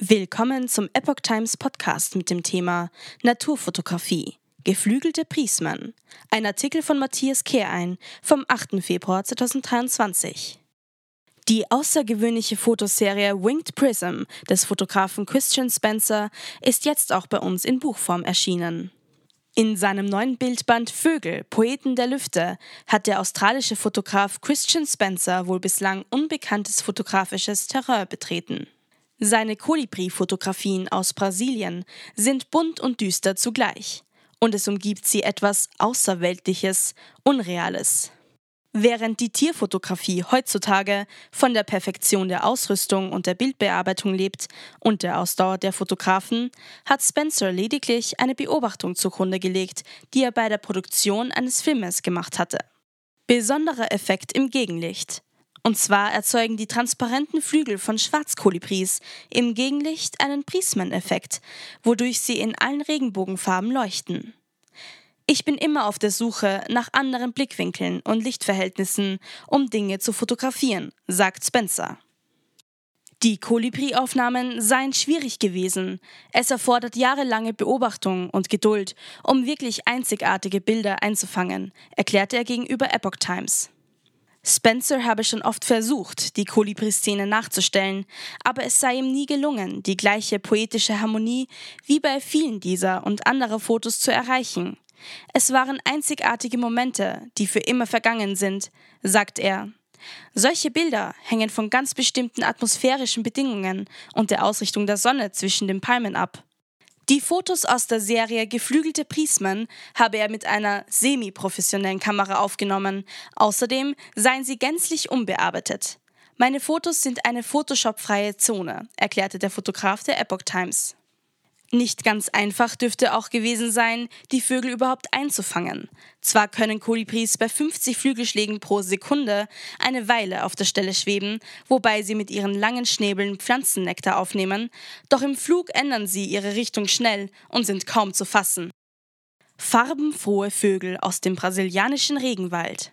Willkommen zum Epoch Times Podcast mit dem Thema Naturfotografie. Geflügelte Prismen. Ein Artikel von Matthias Kehrein vom 8. Februar 2023. Die außergewöhnliche Fotoserie Winged Prism des Fotografen Christian Spencer ist jetzt auch bei uns in Buchform erschienen. In seinem neuen Bildband Vögel, Poeten der Lüfte hat der australische Fotograf Christian Spencer wohl bislang unbekanntes fotografisches Terrain betreten. Seine Kolibri-Fotografien aus Brasilien sind bunt und düster zugleich. Und es umgibt sie etwas Außerweltliches, Unreales. Während die Tierfotografie heutzutage von der Perfektion der Ausrüstung und der Bildbearbeitung lebt und der Ausdauer der Fotografen, hat Spencer lediglich eine Beobachtung zugrunde gelegt, die er bei der Produktion eines Filmes gemacht hatte. Besonderer Effekt im Gegenlicht. Und zwar erzeugen die transparenten Flügel von Schwarzkolibris im Gegenlicht einen Prismeneffekt, wodurch sie in allen Regenbogenfarben leuchten. Ich bin immer auf der Suche nach anderen Blickwinkeln und Lichtverhältnissen, um Dinge zu fotografieren, sagt Spencer. Die Kolibri-Aufnahmen seien schwierig gewesen. Es erfordert jahrelange Beobachtung und Geduld, um wirklich einzigartige Bilder einzufangen, erklärte er gegenüber Epoch Times. Spencer habe schon oft versucht, die Kolibri-Szene nachzustellen, aber es sei ihm nie gelungen, die gleiche poetische Harmonie wie bei vielen dieser und anderer Fotos zu erreichen. Es waren einzigartige Momente, die für immer vergangen sind, sagt er. Solche Bilder hängen von ganz bestimmten atmosphärischen Bedingungen und der Ausrichtung der Sonne zwischen den Palmen ab. Die Fotos aus der Serie Geflügelte Prismen habe er mit einer semi-professionellen Kamera aufgenommen. Außerdem seien sie gänzlich unbearbeitet. Meine Fotos sind eine Photoshop-freie Zone, erklärte der Fotograf der Epoch Times. Nicht ganz einfach dürfte auch gewesen sein, die Vögel überhaupt einzufangen. Zwar können Kolibris bei 50 Flügelschlägen pro Sekunde eine Weile auf der Stelle schweben, wobei sie mit ihren langen Schnäbeln Pflanzennektar aufnehmen, doch im Flug ändern sie ihre Richtung schnell und sind kaum zu fassen. Farbenfrohe Vögel aus dem brasilianischen Regenwald.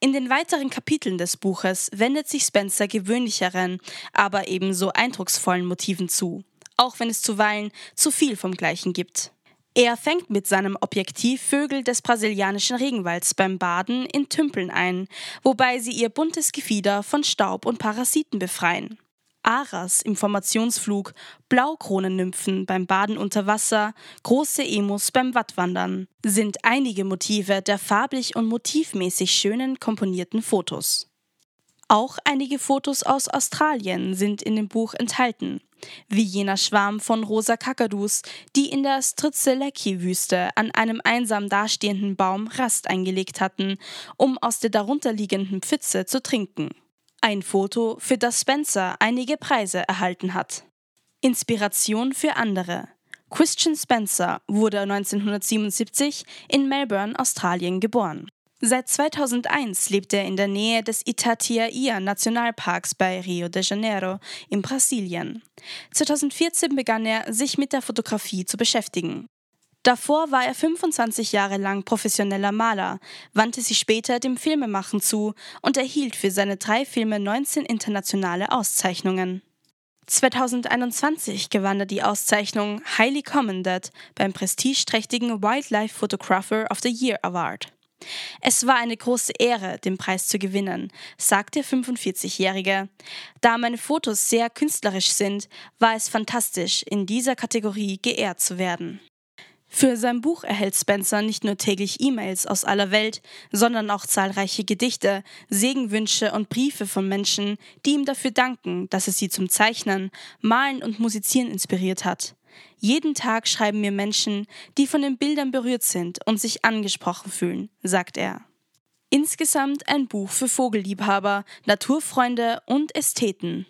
In den weiteren Kapiteln des Buches wendet sich Spencer gewöhnlicheren, aber ebenso eindrucksvollen Motiven zu auch wenn es zuweilen zu viel vom Gleichen gibt. Er fängt mit seinem Objektiv Vögel des brasilianischen Regenwalds beim Baden in Tümpeln ein, wobei sie ihr buntes Gefieder von Staub und Parasiten befreien. Aras im Formationsflug, Blaukronennymphen beim Baden unter Wasser, große Emus beim Wattwandern sind einige Motive der farblich und motivmäßig schönen komponierten Fotos. Auch einige Fotos aus Australien sind in dem Buch enthalten, wie jener Schwarm von rosa Kakadus, die in der Stritzelecki-Wüste an einem einsam dastehenden Baum Rast eingelegt hatten, um aus der darunterliegenden Pfütze zu trinken. Ein Foto, für das Spencer einige Preise erhalten hat. Inspiration für andere. Christian Spencer wurde 1977 in Melbourne, Australien geboren. Seit 2001 lebt er in der Nähe des Itatiaia Nationalparks bei Rio de Janeiro in Brasilien. 2014 begann er, sich mit der Fotografie zu beschäftigen. Davor war er 25 Jahre lang professioneller Maler, wandte sich später dem Filmemachen zu und erhielt für seine drei Filme 19 internationale Auszeichnungen. 2021 gewann er die Auszeichnung Highly Commended beim prestigeträchtigen Wildlife Photographer of the Year Award. Es war eine große Ehre, den Preis zu gewinnen, sagt der 45-Jährige. Da meine Fotos sehr künstlerisch sind, war es fantastisch, in dieser Kategorie geehrt zu werden. Für sein Buch erhält Spencer nicht nur täglich E-Mails aus aller Welt, sondern auch zahlreiche Gedichte, Segenwünsche und Briefe von Menschen, die ihm dafür danken, dass er sie zum Zeichnen, Malen und Musizieren inspiriert hat. Jeden Tag schreiben mir Menschen, die von den Bildern berührt sind und sich angesprochen fühlen, sagt er. Insgesamt ein Buch für Vogelliebhaber, Naturfreunde und Ästheten.